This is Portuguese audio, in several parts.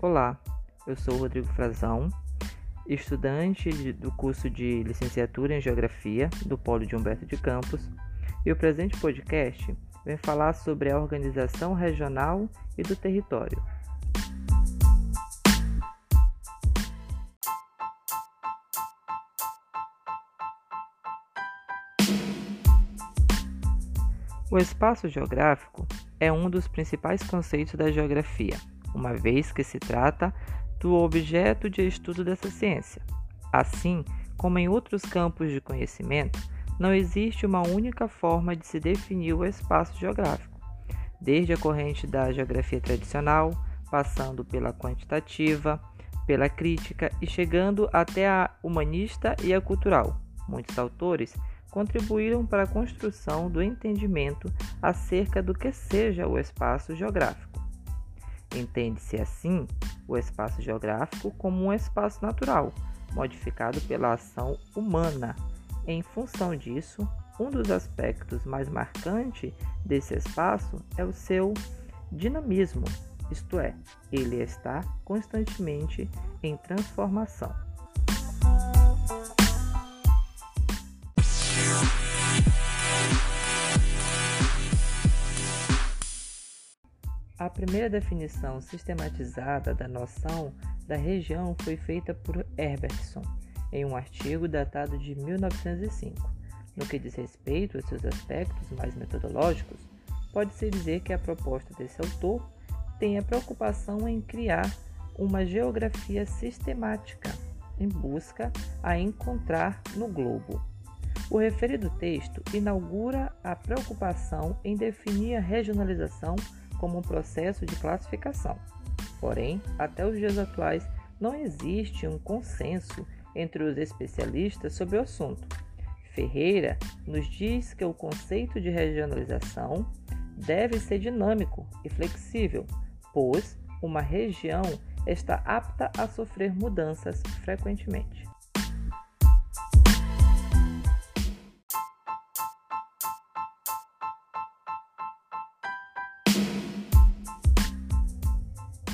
Olá, eu sou o Rodrigo Frazão, estudante do curso de licenciatura em Geografia do Polo de Humberto de Campos, e o presente podcast vem falar sobre a organização regional e do território. O espaço geográfico é um dos principais conceitos da geografia uma vez que se trata do objeto de estudo dessa ciência. Assim como em outros campos de conhecimento, não existe uma única forma de se definir o espaço geográfico, desde a corrente da geografia tradicional, passando pela quantitativa, pela crítica e chegando até a humanista e a cultural. Muitos autores contribuíram para a construção do entendimento acerca do que seja o espaço geográfico. Entende-se assim o espaço geográfico como um espaço natural, modificado pela ação humana. Em função disso, um dos aspectos mais marcantes desse espaço é o seu dinamismo, isto é, ele está constantemente em transformação. A primeira definição sistematizada da noção da região foi feita por Herbertson em um artigo datado de 1905. No que diz respeito aos seus aspectos mais metodológicos, pode-se dizer que a proposta desse autor tem a preocupação em criar uma geografia sistemática em busca a encontrar no globo. O referido texto inaugura a preocupação em definir a regionalização como um processo de classificação. Porém, até os dias atuais, não existe um consenso entre os especialistas sobre o assunto. Ferreira nos diz que o conceito de regionalização deve ser dinâmico e flexível, pois uma região está apta a sofrer mudanças frequentemente.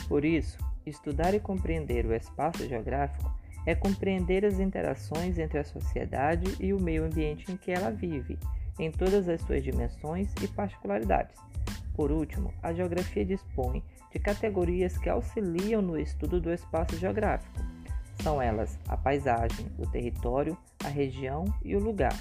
Por isso, estudar e compreender o espaço geográfico é compreender as interações entre a sociedade e o meio ambiente em que ela vive, em todas as suas dimensões e particularidades. Por último, a geografia dispõe de categorias que auxiliam no estudo do espaço geográfico. São elas a paisagem, o território, a região e o lugar.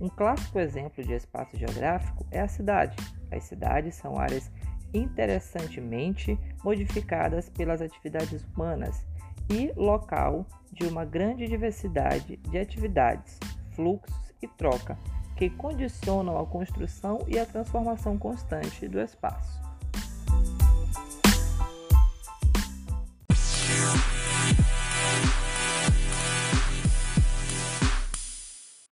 Um clássico exemplo de espaço geográfico é a cidade. As cidades são áreas interessantemente modificadas pelas atividades humanas e local de uma grande diversidade de atividades, fluxos e troca que condicionam a construção e a transformação constante do espaço.